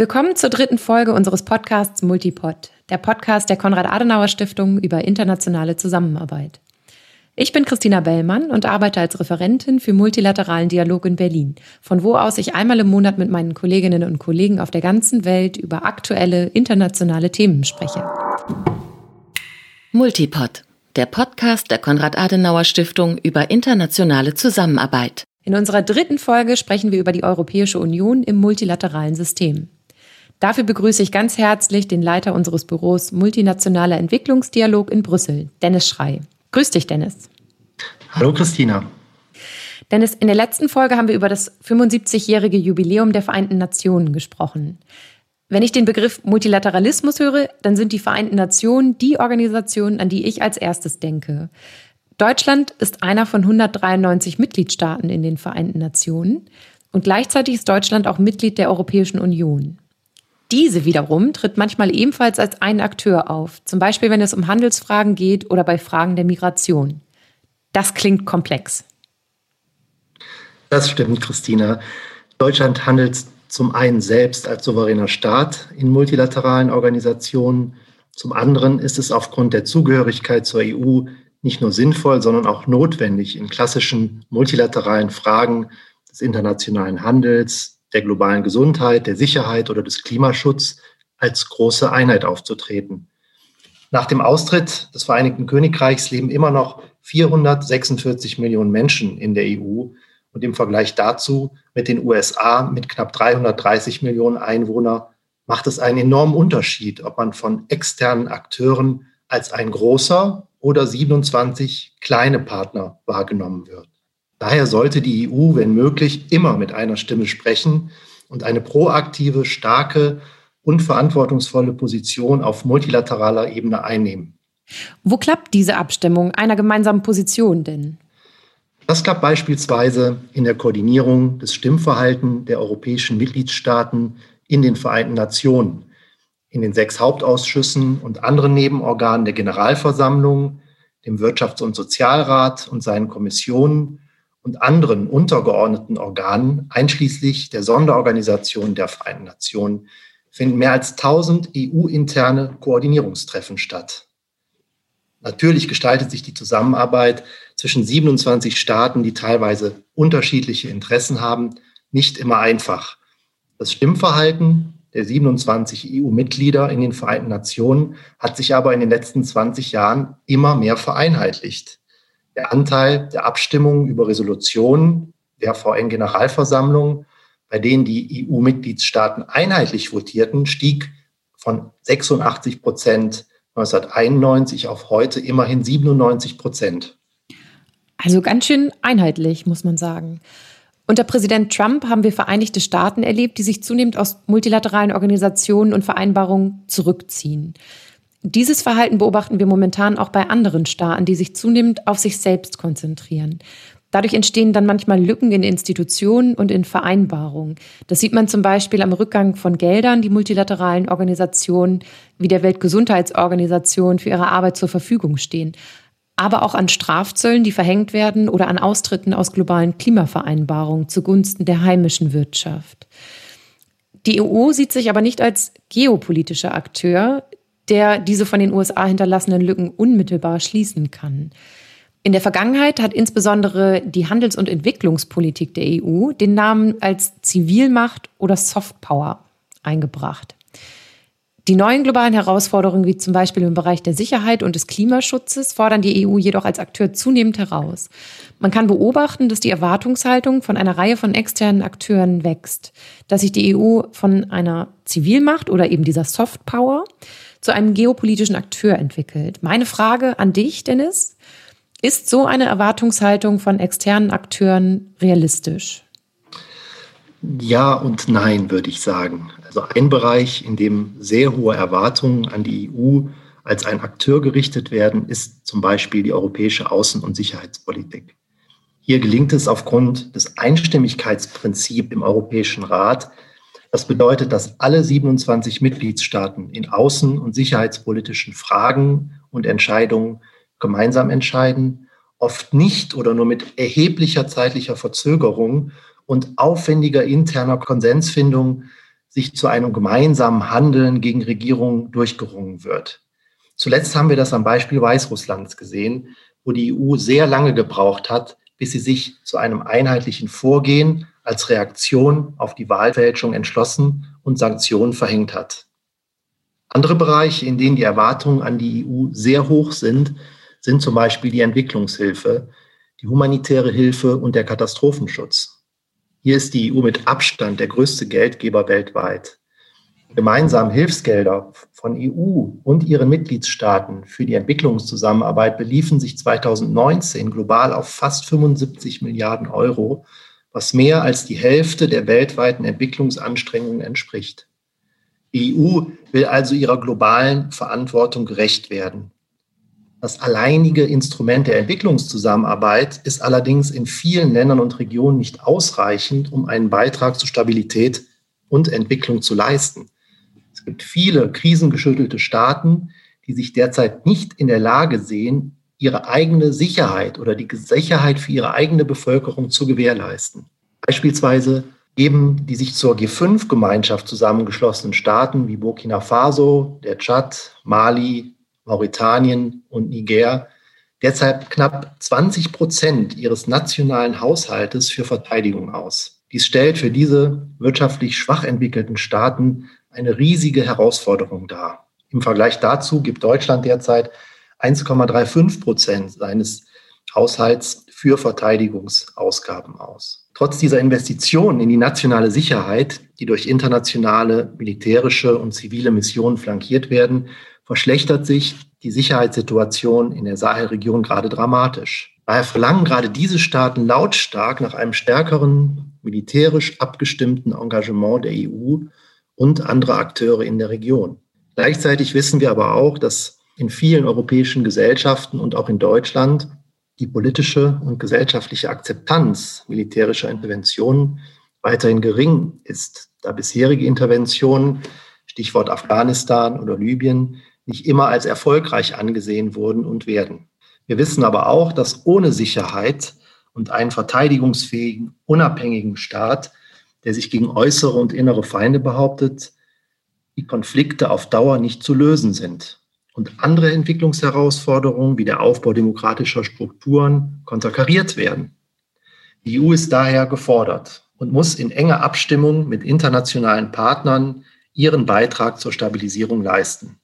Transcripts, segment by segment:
Willkommen zur dritten Folge unseres Podcasts Multipod, der Podcast der Konrad-Adenauer-Stiftung über internationale Zusammenarbeit. Ich bin Christina Bellmann und arbeite als Referentin für multilateralen Dialog in Berlin, von wo aus ich einmal im Monat mit meinen Kolleginnen und Kollegen auf der ganzen Welt über aktuelle internationale Themen spreche. Multipod, der Podcast der Konrad-Adenauer-Stiftung über internationale Zusammenarbeit. In unserer dritten Folge sprechen wir über die Europäische Union im multilateralen System. Dafür begrüße ich ganz herzlich den Leiter unseres Büros Multinationaler Entwicklungsdialog in Brüssel, Dennis Schrei. Grüß dich, Dennis. Hallo, Christina. Dennis, in der letzten Folge haben wir über das 75-jährige Jubiläum der Vereinten Nationen gesprochen. Wenn ich den Begriff Multilateralismus höre, dann sind die Vereinten Nationen die Organisation, an die ich als erstes denke. Deutschland ist einer von 193 Mitgliedstaaten in den Vereinten Nationen und gleichzeitig ist Deutschland auch Mitglied der Europäischen Union. Diese wiederum tritt manchmal ebenfalls als ein Akteur auf, zum Beispiel wenn es um Handelsfragen geht oder bei Fragen der Migration. Das klingt komplex. Das stimmt, Christina. Deutschland handelt zum einen selbst als souveräner Staat in multilateralen Organisationen. Zum anderen ist es aufgrund der Zugehörigkeit zur EU nicht nur sinnvoll, sondern auch notwendig, in klassischen multilateralen Fragen des internationalen Handels, der globalen Gesundheit, der Sicherheit oder des Klimaschutzes als große Einheit aufzutreten. Nach dem Austritt des Vereinigten Königreichs leben immer noch 446 Millionen Menschen in der EU und im Vergleich dazu mit den USA mit knapp 330 Millionen Einwohnern macht es einen enormen Unterschied, ob man von externen Akteuren als ein großer oder 27 kleine Partner wahrgenommen wird. Daher sollte die EU, wenn möglich, immer mit einer Stimme sprechen und eine proaktive, starke und verantwortungsvolle Position auf multilateraler Ebene einnehmen. Wo klappt diese Abstimmung einer gemeinsamen Position denn? Das klappt beispielsweise in der Koordinierung des Stimmverhaltens der europäischen Mitgliedstaaten in den Vereinten Nationen, in den sechs Hauptausschüssen und anderen Nebenorganen der Generalversammlung, dem Wirtschafts- und Sozialrat und seinen Kommissionen und anderen untergeordneten Organen, einschließlich der Sonderorganisation der Vereinten Nationen, finden mehr als 1000 EU-interne Koordinierungstreffen statt. Natürlich gestaltet sich die Zusammenarbeit zwischen 27 Staaten, die teilweise unterschiedliche Interessen haben, nicht immer einfach. Das Stimmverhalten der 27 EU-Mitglieder in den Vereinten Nationen hat sich aber in den letzten 20 Jahren immer mehr vereinheitlicht. Der Anteil der Abstimmungen über Resolutionen der VN-Generalversammlung, bei denen die EU-Mitgliedstaaten einheitlich votierten, stieg von 86 Prozent 1991 auf heute immerhin 97 Prozent. Also ganz schön einheitlich, muss man sagen. Unter Präsident Trump haben wir Vereinigte Staaten erlebt, die sich zunehmend aus multilateralen Organisationen und Vereinbarungen zurückziehen. Dieses Verhalten beobachten wir momentan auch bei anderen Staaten, die sich zunehmend auf sich selbst konzentrieren. Dadurch entstehen dann manchmal Lücken in Institutionen und in Vereinbarungen. Das sieht man zum Beispiel am Rückgang von Geldern, die multilateralen Organisationen wie der Weltgesundheitsorganisation für ihre Arbeit zur Verfügung stehen. Aber auch an Strafzöllen, die verhängt werden oder an Austritten aus globalen Klimavereinbarungen zugunsten der heimischen Wirtschaft. Die EU sieht sich aber nicht als geopolitischer Akteur, der diese von den USA hinterlassenen Lücken unmittelbar schließen kann. In der Vergangenheit hat insbesondere die Handels- und Entwicklungspolitik der EU den Namen als Zivilmacht oder Softpower eingebracht. Die neuen globalen Herausforderungen, wie zum Beispiel im Bereich der Sicherheit und des Klimaschutzes, fordern die EU jedoch als Akteur zunehmend heraus. Man kann beobachten, dass die Erwartungshaltung von einer Reihe von externen Akteuren wächst, dass sich die EU von einer Zivilmacht oder eben dieser Softpower zu einem geopolitischen Akteur entwickelt. Meine Frage an dich, Dennis, ist so eine Erwartungshaltung von externen Akteuren realistisch? Ja und nein, würde ich sagen. Also ein Bereich, in dem sehr hohe Erwartungen an die EU als ein Akteur gerichtet werden, ist zum Beispiel die europäische Außen- und Sicherheitspolitik. Hier gelingt es aufgrund des Einstimmigkeitsprinzips im Europäischen Rat, das bedeutet, dass alle 27 Mitgliedstaaten in außen- und sicherheitspolitischen Fragen und Entscheidungen gemeinsam entscheiden, oft nicht oder nur mit erheblicher zeitlicher Verzögerung und aufwendiger interner Konsensfindung sich zu einem gemeinsamen Handeln gegen Regierungen durchgerungen wird. Zuletzt haben wir das am Beispiel Weißrusslands gesehen, wo die EU sehr lange gebraucht hat, bis sie sich zu einem einheitlichen Vorgehen als Reaktion auf die Wahlfälschung entschlossen und Sanktionen verhängt hat. Andere Bereiche, in denen die Erwartungen an die EU sehr hoch sind, sind zum Beispiel die Entwicklungshilfe, die humanitäre Hilfe und der Katastrophenschutz. Hier ist die EU mit Abstand der größte Geldgeber weltweit. Gemeinsam Hilfsgelder von EU und ihren Mitgliedstaaten für die Entwicklungszusammenarbeit beliefen sich 2019 global auf fast 75 Milliarden Euro, was mehr als die Hälfte der weltweiten Entwicklungsanstrengungen entspricht. Die EU will also ihrer globalen Verantwortung gerecht werden. Das alleinige Instrument der Entwicklungszusammenarbeit ist allerdings in vielen Ländern und Regionen nicht ausreichend, um einen Beitrag zur Stabilität und Entwicklung zu leisten. Es gibt viele krisengeschüttelte Staaten, die sich derzeit nicht in der Lage sehen, ihre eigene Sicherheit oder die Sicherheit für ihre eigene Bevölkerung zu gewährleisten. Beispielsweise geben die sich zur G5-Gemeinschaft zusammengeschlossenen Staaten wie Burkina Faso, der Tschad, Mali, Mauretanien und Niger derzeit knapp 20 Prozent ihres nationalen Haushaltes für Verteidigung aus. Dies stellt für diese wirtschaftlich schwach entwickelten Staaten eine riesige Herausforderung dar. Im Vergleich dazu gibt Deutschland derzeit 1,35 Prozent seines Haushalts für Verteidigungsausgaben aus. Trotz dieser Investitionen in die nationale Sicherheit, die durch internationale militärische und zivile Missionen flankiert werden, verschlechtert sich die Sicherheitssituation in der Sahelregion gerade dramatisch. Daher verlangen gerade diese Staaten lautstark nach einem stärkeren militärisch abgestimmten Engagement der EU und anderer Akteure in der Region. Gleichzeitig wissen wir aber auch, dass in vielen europäischen Gesellschaften und auch in Deutschland die politische und gesellschaftliche Akzeptanz militärischer Interventionen weiterhin gering ist, da bisherige Interventionen, Stichwort Afghanistan oder Libyen, nicht immer als erfolgreich angesehen wurden und werden. Wir wissen aber auch, dass ohne Sicherheit und einen verteidigungsfähigen, unabhängigen Staat, der sich gegen äußere und innere Feinde behauptet, die Konflikte auf Dauer nicht zu lösen sind und andere Entwicklungsherausforderungen wie der Aufbau demokratischer Strukturen konterkariert werden. Die EU ist daher gefordert und muss in enger Abstimmung mit internationalen Partnern ihren Beitrag zur Stabilisierung leisten.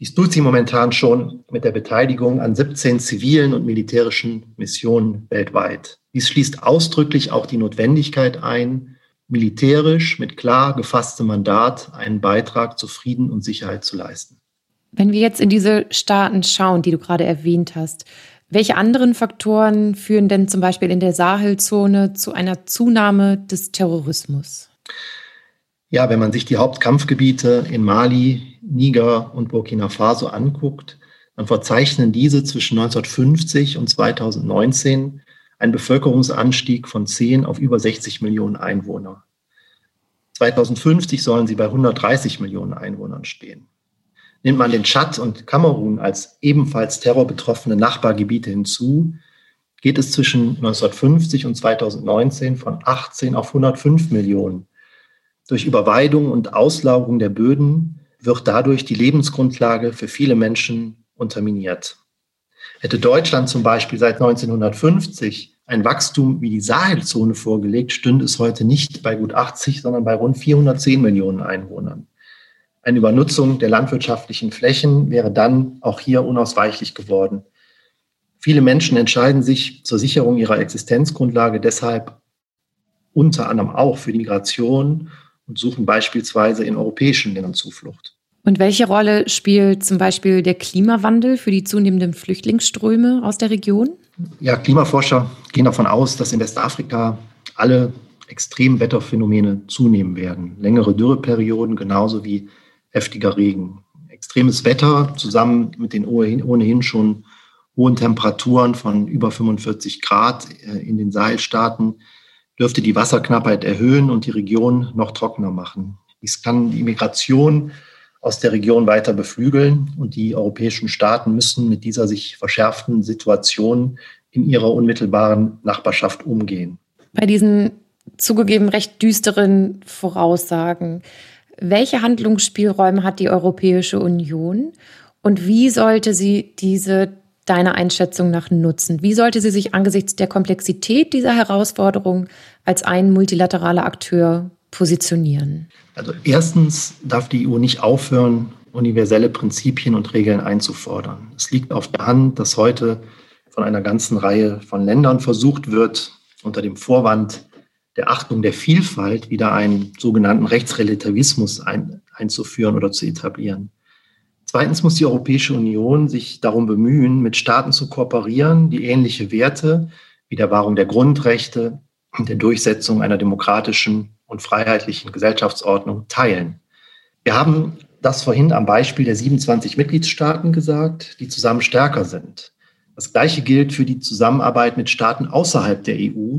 Dies tut sie momentan schon mit der Beteiligung an 17 zivilen und militärischen Missionen weltweit. Dies schließt ausdrücklich auch die Notwendigkeit ein, militärisch mit klar gefasstem Mandat einen Beitrag zu Frieden und Sicherheit zu leisten. Wenn wir jetzt in diese Staaten schauen, die du gerade erwähnt hast, welche anderen Faktoren führen denn zum Beispiel in der Sahelzone zu einer Zunahme des Terrorismus? Ja, wenn man sich die Hauptkampfgebiete in Mali, Niger und Burkina Faso anguckt, dann verzeichnen diese zwischen 1950 und 2019 einen Bevölkerungsanstieg von 10 auf über 60 Millionen Einwohner. 2050 sollen sie bei 130 Millionen Einwohnern stehen. Nimmt man den Tschad und Kamerun als ebenfalls terrorbetroffene Nachbargebiete hinzu, geht es zwischen 1950 und 2019 von 18 auf 105 Millionen durch Überweidung und Auslaugung der Böden wird dadurch die Lebensgrundlage für viele Menschen unterminiert. Hätte Deutschland zum Beispiel seit 1950 ein Wachstum wie die Sahelzone vorgelegt, stünde es heute nicht bei gut 80, sondern bei rund 410 Millionen Einwohnern. Eine Übernutzung der landwirtschaftlichen Flächen wäre dann auch hier unausweichlich geworden. Viele Menschen entscheiden sich zur Sicherung ihrer Existenzgrundlage deshalb unter anderem auch für die Migration und suchen beispielsweise in europäischen Ländern Zuflucht. Und welche Rolle spielt zum Beispiel der Klimawandel für die zunehmenden Flüchtlingsströme aus der Region? Ja, Klimaforscher gehen davon aus, dass in Westafrika alle Extremwetterphänomene zunehmen werden. Längere Dürreperioden genauso wie heftiger Regen. Extremes Wetter zusammen mit den ohnehin schon hohen Temperaturen von über 45 Grad äh, in den Sahelstaaten dürfte die Wasserknappheit erhöhen und die Region noch trockener machen. Dies kann die Migration aus der Region weiter beflügeln und die europäischen Staaten müssen mit dieser sich verschärften Situation in ihrer unmittelbaren Nachbarschaft umgehen. Bei diesen zugegeben recht düsteren Voraussagen. Welche Handlungsspielräume hat die Europäische Union und wie sollte sie diese deiner Einschätzung nach nutzen? Wie sollte sie sich angesichts der Komplexität dieser Herausforderung als ein multilateraler Akteur positionieren? Also erstens darf die EU nicht aufhören, universelle Prinzipien und Regeln einzufordern. Es liegt auf der Hand, dass heute von einer ganzen Reihe von Ländern versucht wird, unter dem Vorwand der Achtung der Vielfalt wieder einen sogenannten Rechtsrelativismus ein, einzuführen oder zu etablieren. Zweitens muss die Europäische Union sich darum bemühen, mit Staaten zu kooperieren, die ähnliche Werte wie der Wahrung der Grundrechte und der Durchsetzung einer demokratischen und freiheitlichen Gesellschaftsordnung teilen. Wir haben das vorhin am Beispiel der 27 Mitgliedstaaten gesagt, die zusammen stärker sind. Das Gleiche gilt für die Zusammenarbeit mit Staaten außerhalb der EU,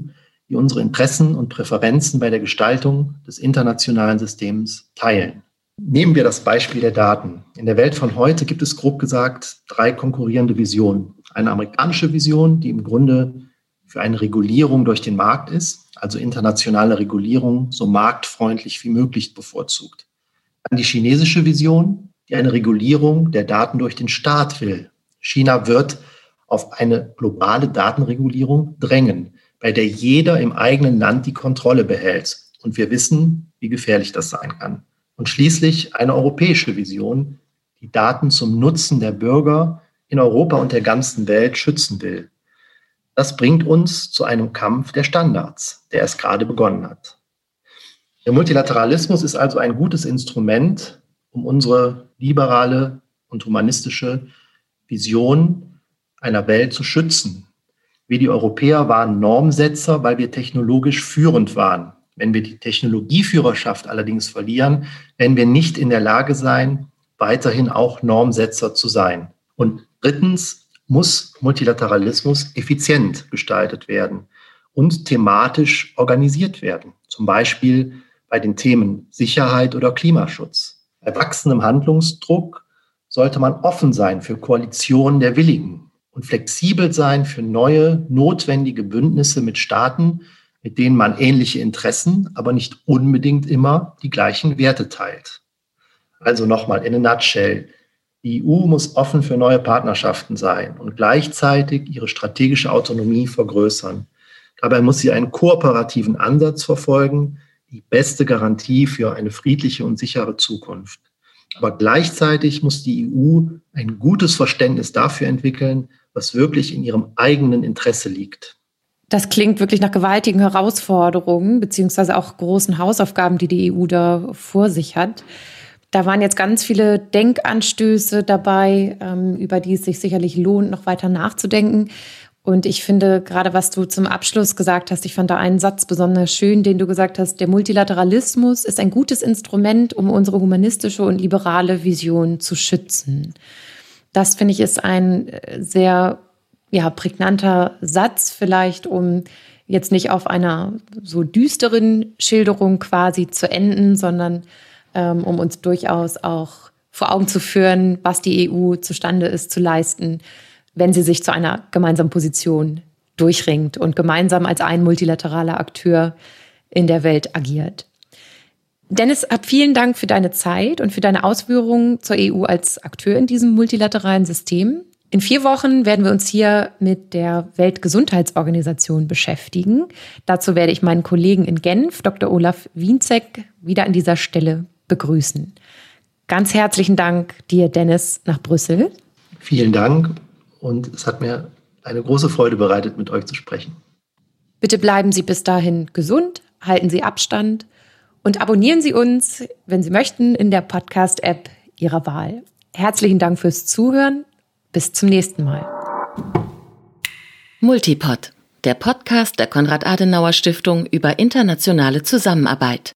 die unsere Interessen und Präferenzen bei der Gestaltung des internationalen Systems teilen. Nehmen wir das Beispiel der Daten. In der Welt von heute gibt es grob gesagt drei konkurrierende Visionen. Eine amerikanische Vision, die im Grunde für eine Regulierung durch den Markt ist, also internationale Regulierung so marktfreundlich wie möglich bevorzugt. Dann die chinesische Vision, die eine Regulierung der Daten durch den Staat will. China wird auf eine globale Datenregulierung drängen, bei der jeder im eigenen Land die Kontrolle behält. Und wir wissen, wie gefährlich das sein kann. Und schließlich eine europäische Vision, die Daten zum Nutzen der Bürger in Europa und der ganzen Welt schützen will. Das bringt uns zu einem Kampf der Standards, der erst gerade begonnen hat. Der Multilateralismus ist also ein gutes Instrument, um unsere liberale und humanistische Vision einer Welt zu schützen. Wir, die Europäer, waren Normsetzer, weil wir technologisch führend waren. Wenn wir die Technologieführerschaft allerdings verlieren, werden wir nicht in der Lage sein, weiterhin auch Normsetzer zu sein. Und drittens muss Multilateralismus effizient gestaltet werden und thematisch organisiert werden. Zum Beispiel bei den Themen Sicherheit oder Klimaschutz. Bei wachsendem Handlungsdruck sollte man offen sein für Koalitionen der Willigen und flexibel sein für neue, notwendige Bündnisse mit Staaten, mit denen man ähnliche Interessen, aber nicht unbedingt immer die gleichen Werte teilt. Also nochmal in a nutshell. Die EU muss offen für neue Partnerschaften sein und gleichzeitig ihre strategische Autonomie vergrößern. Dabei muss sie einen kooperativen Ansatz verfolgen, die beste Garantie für eine friedliche und sichere Zukunft. Aber gleichzeitig muss die EU ein gutes Verständnis dafür entwickeln, was wirklich in ihrem eigenen Interesse liegt. Das klingt wirklich nach gewaltigen Herausforderungen, beziehungsweise auch großen Hausaufgaben, die die EU da vor sich hat. Da waren jetzt ganz viele Denkanstöße dabei, ähm, über die es sich sicherlich lohnt, noch weiter nachzudenken. Und ich finde, gerade was du zum Abschluss gesagt hast, ich fand da einen Satz besonders schön, den du gesagt hast, der Multilateralismus ist ein gutes Instrument, um unsere humanistische und liberale Vision zu schützen. Das finde ich ist ein äh, sehr ja, prägnanter Satz vielleicht, um jetzt nicht auf einer so düsteren Schilderung quasi zu enden, sondern ähm, um uns durchaus auch vor Augen zu führen, was die EU zustande ist zu leisten wenn sie sich zu einer gemeinsamen Position durchringt und gemeinsam als ein multilateraler Akteur in der Welt agiert. Dennis, hab vielen Dank für deine Zeit und für deine Ausführungen zur EU als Akteur in diesem multilateralen System. In vier Wochen werden wir uns hier mit der Weltgesundheitsorganisation beschäftigen. Dazu werde ich meinen Kollegen in Genf, Dr. Olaf Wienzek, wieder an dieser Stelle begrüßen. Ganz herzlichen Dank dir, Dennis, nach Brüssel. Vielen Dank und es hat mir eine große Freude bereitet, mit euch zu sprechen. Bitte bleiben Sie bis dahin gesund, halten Sie Abstand und abonnieren Sie uns, wenn Sie möchten, in der Podcast-App Ihrer Wahl. Herzlichen Dank fürs Zuhören. Bis zum nächsten Mal. Multipod, der Podcast der Konrad-Adenauer-Stiftung über internationale Zusammenarbeit.